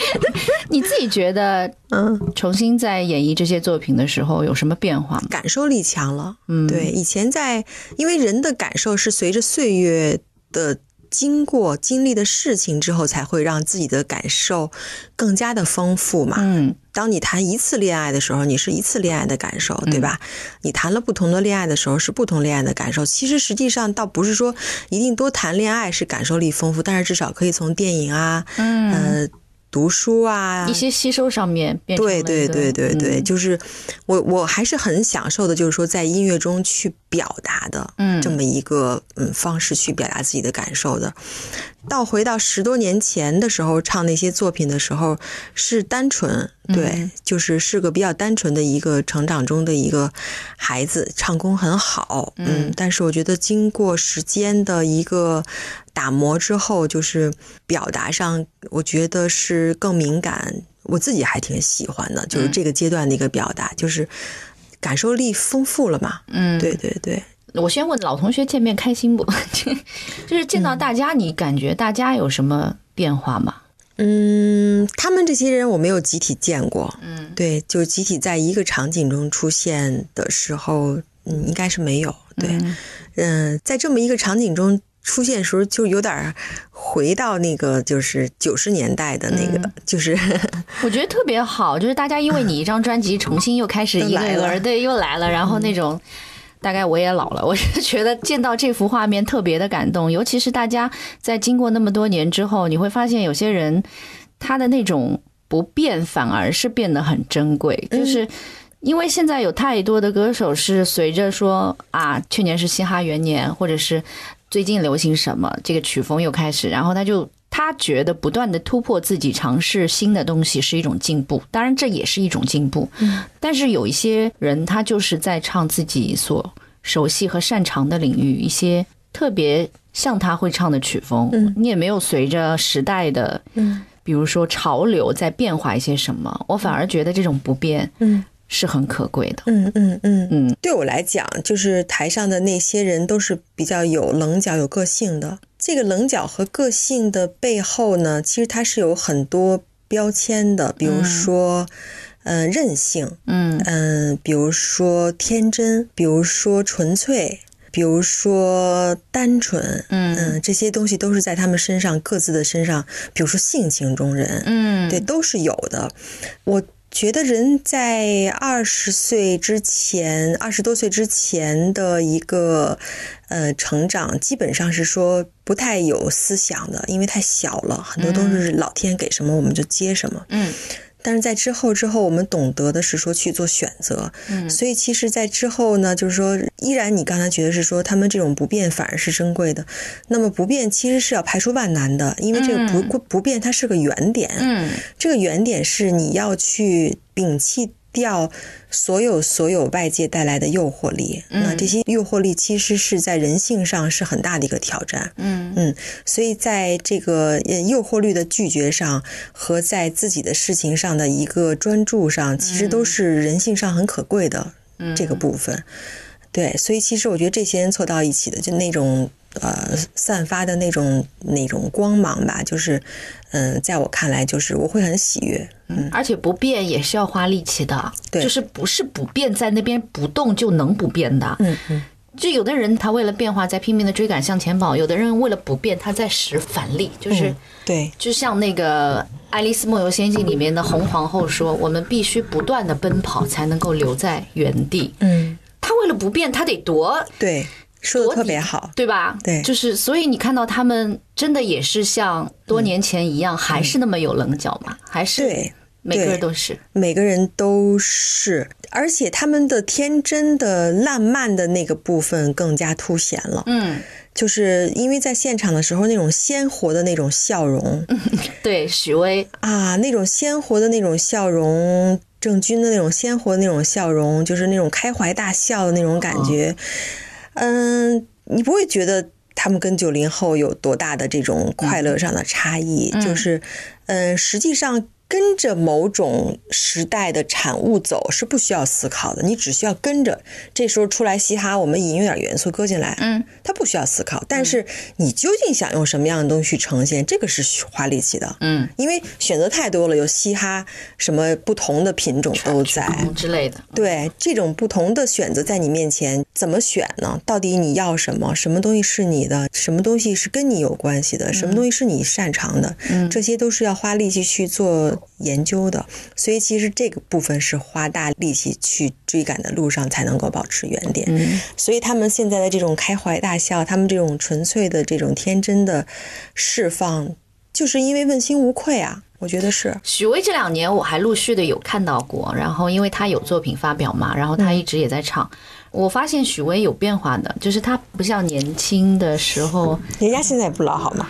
[laughs] 你自己觉得嗯，重新在演绎这些作品的时候有什么变化吗？感受力强了。嗯，对，以前在，因为人的感受是随着岁月的经过、经历的事情之后，才会让自己的感受更加的丰富嘛。嗯当你谈一次恋爱的时候，你是一次恋爱的感受，对吧？你谈了不同的恋爱的时候，是不同恋爱的感受。其实实际上倒不是说一定多谈恋爱是感受力丰富，但是至少可以从电影啊，嗯，呃，读书啊，一些吸收上面变成了对对对对对，嗯就是我我还是很享受的，就是说在音乐中去表达的，嗯。这么一个嗯方式去表达自己的感受的。到回到十多年前的时候，唱那些作品的时候是单纯，对，嗯就是是个比较单纯的一个成长中的一个孩子，唱功很好，嗯，但是我觉得经过时间的一个打磨之后，就是表达上，我觉得是更敏感，我自己还挺喜欢的，就是这个阶段的一个表达，就是感受力丰富了嘛，嗯，对对对。我先问老同学见面开心不？[laughs] 就是见到大家，你感觉大家有什么变化吗？嗯，他们这些人我没有集体见过，嗯。对，就集体在一个场景中出现的时候，嗯，应该是没有，对，嗯。嗯、在这么一个场景中出现的时候，就有点儿回到那个就是九十年代的那个，嗯。就是 [laughs] 我觉得特别好，就是大家因为你一张专辑重新又开始 [laughs] 对又来了，然后那种。大概我也老了，我是觉得见到这幅画面特别的感动，尤其是大家在经过那么多年之后，你会发现有些人他的那种不变反而是变得很珍贵，就是因为现在有太多的歌手是随着说啊，去年是嘻哈元年，或者是最近流行什么，这个曲风又开始，然后他就他觉得不断的突破自己，尝试新的东西是一种进步，当然这也是一种进步。但是有一些人他就是在唱自己所熟悉和擅长的领域，一些特别像他会唱的曲风，你也没有随着时代的，比如说潮流在变化一些什么，我反而觉得这种不变，嗯是很可贵的。嗯嗯嗯嗯，对我来讲，就是台上的那些人都是比较有棱角、有个性的。这个棱角和个性的背后呢，其实它是有很多标签的，比如说，嗯、任性，嗯嗯、比如说天真，比如说纯粹，比如说单纯，嗯嗯、这些东西都是在他们身上各自的身上，比如说性情中人，嗯，对，都是有的。我觉得人在二十岁之前，二十多岁之前的一个呃成长，基本上是说不太有思想的，因为太小了，很多都是老天给什么我们就接什么。嗯但是在之后之后，我们懂得的是说去做选择，嗯。所以其实，在之后呢，就是说，依然你刚才觉得是说他们这种不变反而是珍贵的，那么不变其实是要排除万难的，因为这个不不变它是个原点，嗯。这个原点是你要去摒弃掉所有所有外界带来的诱惑力。那这些诱惑力其实是在人性上是很大的一个挑战。嗯嗯，所以在这个呃诱惑力的拒绝上和在自己的事情上的一个专注上，其实都是人性上很可贵的这个部分。对，所以其实我觉得这些人凑到一起的，就那种呃散发的那种那种光芒吧，就是嗯、在我看来，就是我会很喜悦。嗯，而且不变也是要花力气的，对就是不是不变在那边不动就能不变的。嗯嗯，就有的人他为了变化在拼命的追赶向前跑，有的人为了不变他在使反力，就是。嗯对，就像那个《爱丽丝梦游仙境》里面的红皇后说：“我们必须不断的奔跑，才能够留在原地。嗯，”他为了不变，他得夺，对，说的特别好。对吧？对就是所以你看到他们真的也是像多年前一样，还是那么有棱角嘛？还是对，每个人都是。每个人都是，而且他们的天真的、烂漫的那个部分更加凸显了。嗯，就是因为在现场的时候，那种鲜活的那种笑容 [laughs] 对，许巍，啊，那种鲜活的那种笑容，郑钧的那种鲜活的那种笑容，就是那种开怀大笑的那种感觉。嗯，你不会觉得他们跟九零后有多大的这种快乐上的差异？就是，嗯，实际上。跟着某种时代的产物走是不需要思考的，你只需要跟着。这时候出来嘻哈，我们引用点元素搁进来，嗯，它不需要思考。但是你究竟想用什么样的东西去呈现，这个是需花力气的，嗯，因为选择太多了，有嘻哈什么不同的品种都在，嗯之类的。对这种不同的选择在你面前，怎么选呢？到底你要什么？什么东西是你的？什么东西是跟你有关系的？什么东西是你擅长的？嗯这些都是要花力气去做研究的。所以其实这个部分是花大力气去追赶的路上才能够保持原点。嗯所以他们现在的这种开怀大笑，他们这种纯粹的这种天真的释放，就是因为问心无愧啊。我觉得是，许巍这两年我还陆续的有看到过，然后因为他有作品发表嘛，然后他一直也在唱。我发现许巍有变化的，就是他不像年轻的时候，人家现在也不老好吗？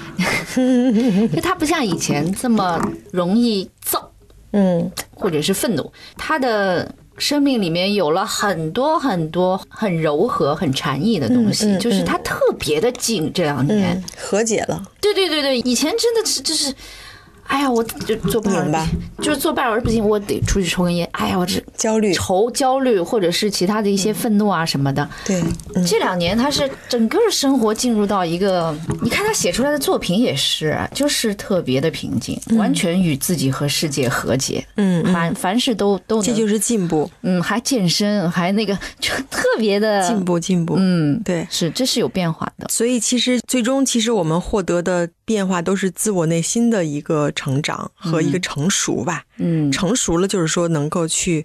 [laughs] 就他不像以前这么容易躁嗯。或者是愤怒，他的生命里面有了很多很多很柔和、很禅意的东西，嗯嗯就是他特别的静。这两年，嗯，和解了。对对对对，以前真的是就是。哎呀，我就做半小明白，就是做半小时不行，我得出去抽根烟。哎呀，我这焦虑愁、焦虑，或者是其他的一些愤怒啊什么的。对，嗯，这两年他是整个生活进入到一个，你看他写出来的作品也是，就是特别的平静，完全与自己和世界和解。嗯嗯凡凡事都都能，这就是进步，嗯，还健身，还那个，[laughs] 就特别的进。步，进步。嗯，对。是，这是有变化的。所以其实最终，其实我们获得的变化都是自我内心的一个成长和一个成熟吧。嗯成熟了，就是说能够去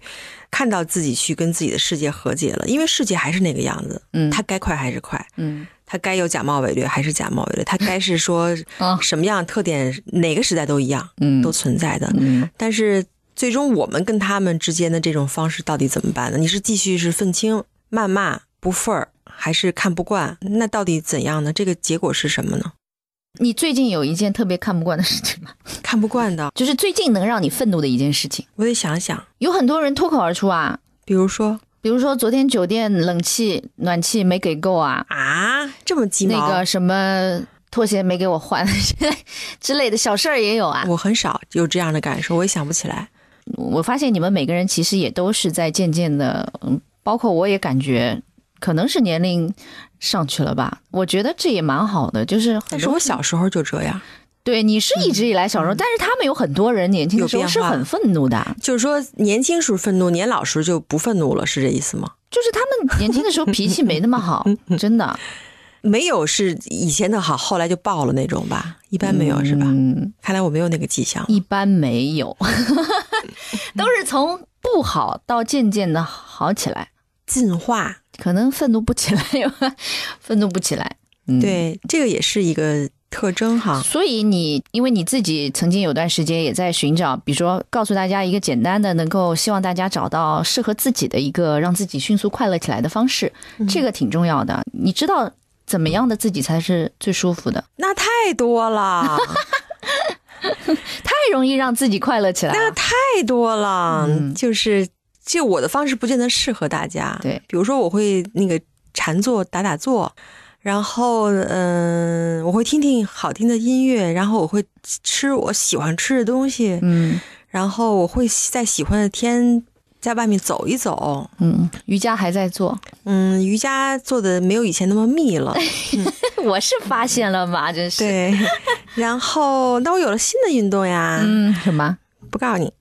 看到自己，去跟自己的世界和解了。因为世界还是那个样子，嗯它该快还是快，嗯它该有假冒伪劣还是假冒伪劣，它该是说 [laughs] 啊什么样特点，哪个时代都一样，嗯都存在的。嗯但是最终我们跟他们之间的这种方式到底怎么办呢？你是继续是愤青、谩骂、不忿儿，还是看不惯？那到底怎样呢？这个结果是什么呢？你最近有一件特别看不惯的事情吗？看不惯的，就是最近能让你愤怒的一件事情。我得想想。有很多人脱口而出啊，比如说比如说昨天酒店冷气暖气没给够啊，啊，这么鸡毛，那个什么拖鞋没给我换 [laughs] 之类的小事儿也有啊。我很少有这样的感受，我也想不起来。我发现你们每个人其实也都是在渐渐的，嗯，包括我也感觉可能是年龄上去了吧。我觉得这也蛮好的，就是很但是多我小时候就这样，对你是一直以来小时候，但是他们有很多人年轻的时候是很愤怒的，就是说年轻时候愤怒，年老时候就不愤怒了，是这意思吗？就是他们年轻的时候脾气没那么好，[laughs] 真的没有是以前的好，后来就爆了那种吧？一般没有、是吧？嗯，看来我没有那个迹象。一般没有，[laughs] 都是从不好到渐渐的好起来，进化，可能愤怒不起来，[laughs] 愤怒不起来，嗯，。对，这个也是一个特征哈。所以你，因为你自己曾经有段时间也在寻找，比如说告诉大家一个简单的，能够希望大家找到适合自己的一个让自己迅速快乐起来的方式，这个挺重要的。你知道怎么样的自己才是最舒服的？那太多了，[laughs] [laughs] 太容易让自己快乐起来了。那太多了，嗯就是这我的方式不见得适合大家。对比如说我会那个禅坐、打打坐，然后嗯、我会听听好听的音乐，然后我会吃我喜欢吃的东西，嗯然后我会在喜欢的天在外面走一走。嗯，瑜伽还在做，嗯，瑜伽做的没有以前那么密了 [laughs] [laughs] 我是发现了嘛，真是。对。[laughs] 然后，那我有了新的运动呀，嗯，什么？不告诉你。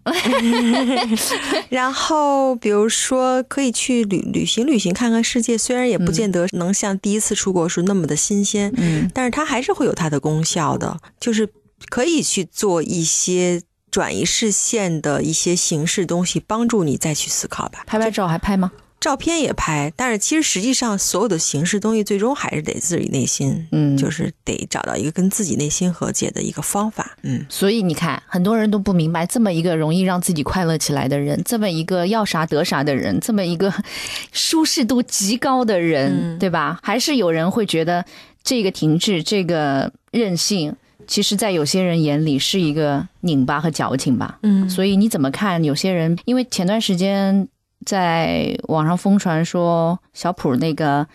[laughs] 然后，比如说可以去旅旅行旅行，看看世界，虽然也不见得能像第一次出国时那么的新鲜，嗯但是它还是会有它的功效的，就是可以去做一些转移视线的一些形式东西，帮助你再去思考吧。拍拍照还拍吗？照片也拍，但是其实实际上所有的形式东西，最终还是得自己内心，嗯就是得找到一个跟自己内心和解的一个方法。嗯，所以你看，很多人都不明白，这么一个容易让自己快乐起来的人，这么一个要啥得啥的人，这么一个舒适度极高的人，嗯对吧？还是有人会觉得这个停滞，这个任性，其实在有些人眼里是一个拧巴和矫情吧。嗯所以你怎么看？有些人因为前段时间在网上疯传说小普那个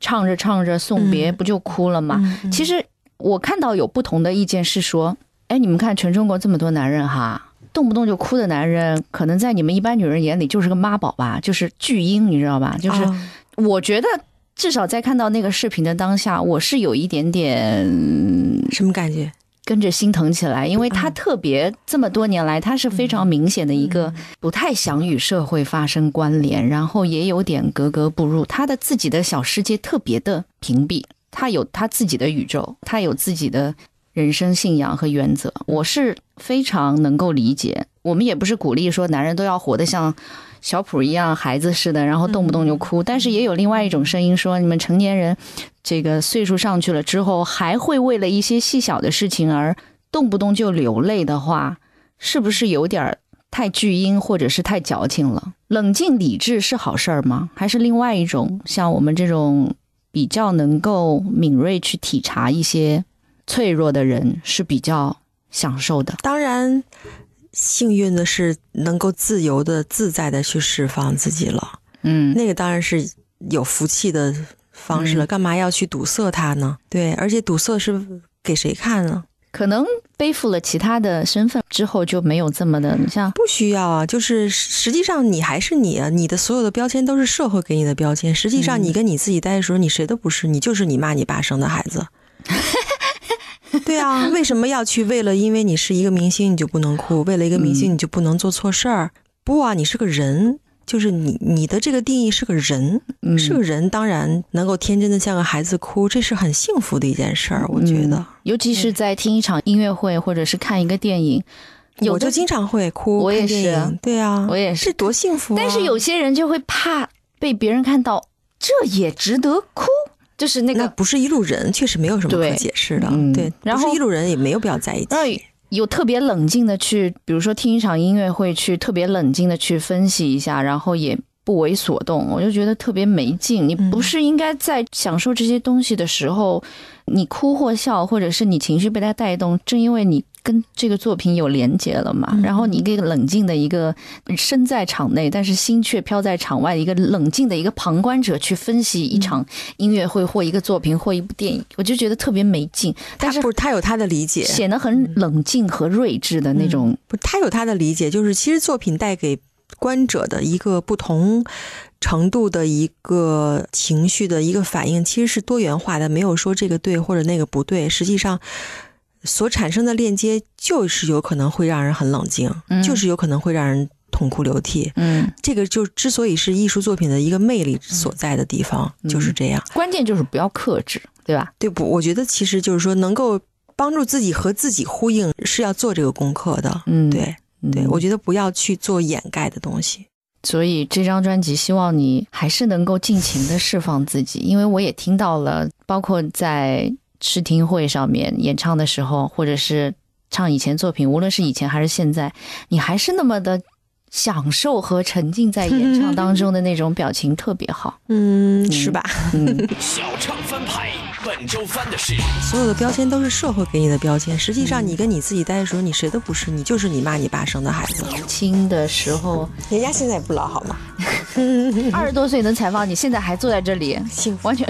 唱着唱着送别嗯不就哭了吗？嗯其实我看到有不同的意见是说，哎，你们看全中国这么多男人哈，动不动就哭的男人，可能在你们一般女人眼里就是个妈宝吧，就是巨婴，你知道吧？就是哦我觉得至少在看到那个视频的当下，我是有一点点什么感觉？跟着心疼起来，因为他特别这么多年来，他是非常明显的一个不太想与社会发生关联，然后也有点格格不入，他的自己的小世界特别的屏蔽，他有他自己的宇宙，他有自己的人生信仰和原则，我是非常能够理解。我们也不是鼓励说男人都要活得像小普一样孩子似的，然后动不动就哭，但是也有另外一种声音说，你们成年人这个岁数上去了之后，还会为了一些细小的事情而动不动就流泪的话，是不是有点太巨婴或者是太矫情了？冷静理智是好事儿吗？还是另外一种像我们这种比较能够敏锐去体察一些脆弱的人是比较享受的？当然，幸运的是能够自由的、自在的去释放自己了，嗯那个当然是有福气的方式了。嗯干嘛要去堵塞它呢？对，而且堵塞是给谁看呢？可能背负了其他的身份之后就没有这么的，你像不需要啊，就是实际上你还是你啊，你的所有的标签都是社会给你的标签。实际上你跟你自己待的时候，你谁都不是，你就是你妈你爸生的孩子。[laughs] [laughs] 对啊，为什么要去为了因为你是一个明星你就不能哭，为了一个明星你就不能做错事儿？不啊，你是个人，就是你你的这个定义是个人，嗯。是个人，当然能够天真的像个孩子哭，这是很幸福的一件事儿，我觉得。嗯尤其是在听一场音乐会或者是看一个电影，我就经常会哭，我也是对啊，我也是。这多幸福啊！但是有些人就会怕被别人看到，这也值得哭，就是那个。那不是一路人，确实没有什么可对解释的。嗯对，然后不是一路人也没有必要在一起。有特别冷静的去，比如说听一场音乐会，去特别冷静的去分析一下，然后也不为所动，我就觉得特别没劲。你不是应该在享受这些东西的时候，你哭或笑，或者是你情绪被他带动，正因为你跟这个作品有连结了嘛，然后你一个冷静的一个身在场内，但是心却飘在场外的一个冷静的一个旁观者去分析一场音乐会或一个作品或一部电影，我就觉得特别没劲。但是他不是他有他的理解，显得很冷静和睿智的那种。不是他有他的理解，就是其实作品带给观者的一个不同程度的一个情绪的一个反应，其实是多元化的，没有说这个对或者那个不对。实际上，所产生的链接就是有可能会让人很冷静，嗯就是有可能会让人痛哭流涕。嗯，这个就之所以是艺术作品的一个魅力所在的地方，嗯就是这样。关键就是不要克制，对吧？对不？我觉得其实就是说，能够帮助自己和自己呼应，是要做这个功课的。嗯，对对，嗯我觉得不要去做掩盖的东西。所以这张专辑希望你还是能够尽情的释放自己，因为我也听到了，包括在试听会上面演唱的时候，或者是唱以前作品，无论是以前还是现在，你还是那么的享受和沉浸在演唱当中的那种表情特别好。嗯，是吧？嗯，[laughs] 小唱翻牌，本周翻的是所有的标签都是社会给你的标签，实际上你跟你自己待的时候，你谁都不是，你就是你妈你爸生的孩子。年轻的时候，人家现在也不老好吗？[laughs] 二十多岁能采访你，现在还坐在这里，幸福，完全，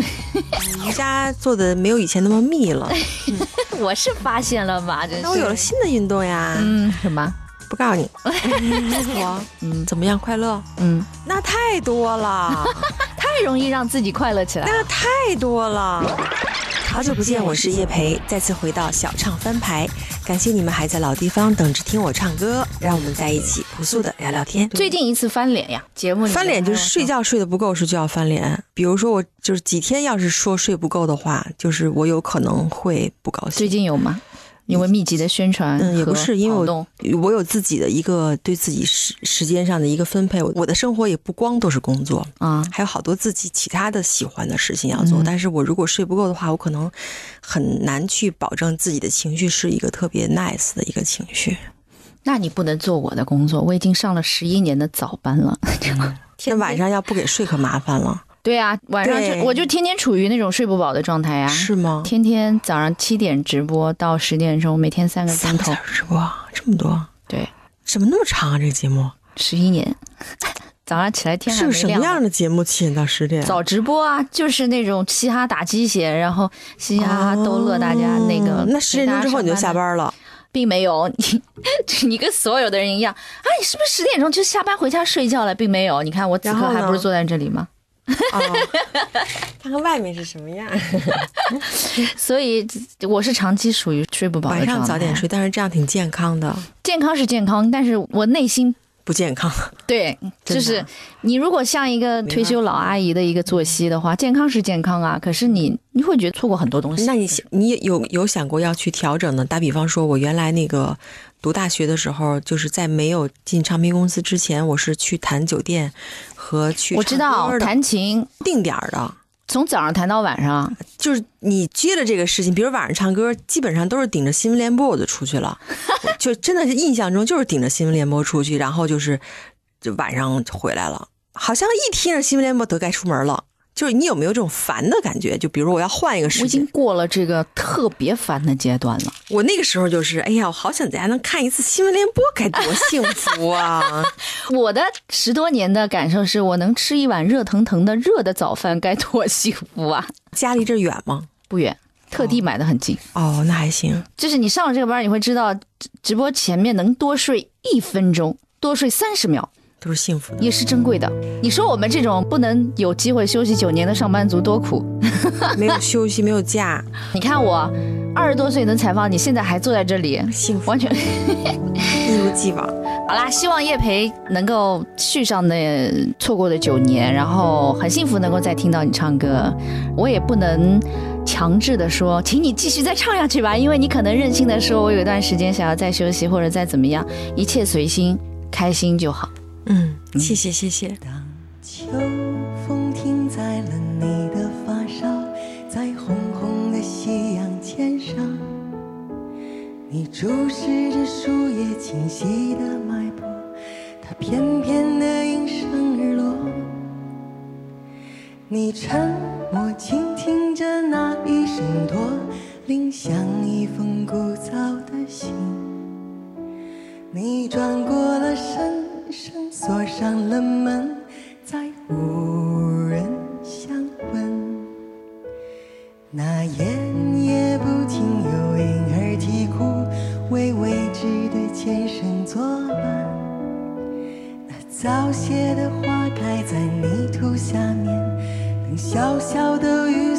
瑜伽做的没有以前那么密了。[laughs] 我是发现了吧？真是那我有了新的运动呀，嗯什么？不告诉你。[laughs] 我嗯怎么样？快乐？嗯，那太多了，[laughs] 太容易让自己快乐起来。那太多了。好久不见，我是叶培，再次回到小唱翻牌，感谢你们还在老地方等着听我唱歌，让我们在一起朴素的聊聊天。最近一次翻脸呀，节目里翻脸就是睡觉睡得不够时就要翻脸，比如说我就是几天要是说睡不够的话，就是我有可能会不高兴最。近有吗？因为密集的宣传嗯，也不和是，因为我我有自己的一个对自己时时间上的一个分配，我的生活也不光都是工作，啊，还有好多自己其他的喜欢的事情要做。嗯但是我如果睡不够的话，我可能很难去保证自己的情绪是一个特别 nice 的一个情绪。那你不能做我的工作，我已经上了十一年的早班了。天晚上要不给睡可麻烦了，对啊，晚上就我就天天处于那种睡不饱的状态呀、是吗？天天早上七点直播到十点钟，每天三个钟头三个小，时直播这么多，对，怎么那么长啊？这个节目十一年。[laughs] 早上起来天还没亮是个什么。样的节目？七点到十点？早直播啊，就是那种嘻哈打鸡血，然后嘻嘻哈哈逗乐大家那个。哦那十点钟之后你就下班，了？并没有你，[laughs] 你跟所有的人一样啊！你是不是十点钟就下班回家睡觉了？并没有，你看我此刻还不是坐在这里吗？啊，[laughs] 看看外面是什么样。[laughs] 所以我是长期属于睡不饱的晚。上早点睡，但是这样挺健康的，健康是健康，但是我内心不健康。[laughs] 对，就是你如果像一个退休老阿姨的一个作息的话，健康是健康啊，可是你你会觉得错过很多东西。那你你有有想过要去调整呢？打比方说，我原来那个读大学的时候，就是在没有进唱片公司之前，我是去谈酒店和去我知唱道弹琴定点的。从早上弹到晚上，就是你接了这个事情，比如晚上唱歌，基本上都是顶着新闻联播我就出去了，[laughs] 就真的是印象中就是顶着新闻联播出去，然后就是就晚上回来了，好像一听着新闻联播都该出门了。就是你有没有这种烦的感觉？就比如我要换一个时间我已经，过了这个特别烦的阶段了。我那个时候就是，哎呀，我好想在家能看一次新闻联播，该多幸福啊！[laughs] 我的十多年的感受是我能吃一碗热腾腾的热的早饭，该多幸福啊！家离这儿远吗？不远，特地买的很近。哦，那还行。就是你上了这个班，你会知道直直播前面能多睡一分钟，多睡三十秒。都是幸福的。也是珍贵的。你说我们这种不能有机会休息九年的上班族多苦？[laughs] 没有休息，没有假，你看我二十多岁能采访你，现在还坐在这里，幸福完全 [laughs] 一如既往。好啦。希望叶培能够续上那错过的九年，然后很幸福能够再听到你唱歌。我也不能。强制的说，请你继续再唱下去吧，因为你可能任性的说，我有一段时间想要再休息或者再怎么样，一切随心，开心就好。嗯，谢谢谢谢。当秋风停在了你的发梢，在红红的夕阳肩上，你注视着树叶清晰的脉搏，它翩翩的应声而落。你沉默倾听着那一声驼铃，像一封古早的信。你转过了身，锁上了门，再无人相问。那夜夜不停有婴儿啼哭，为未知的前生作伴。那早谢的花开在泥土下面，等小小的雨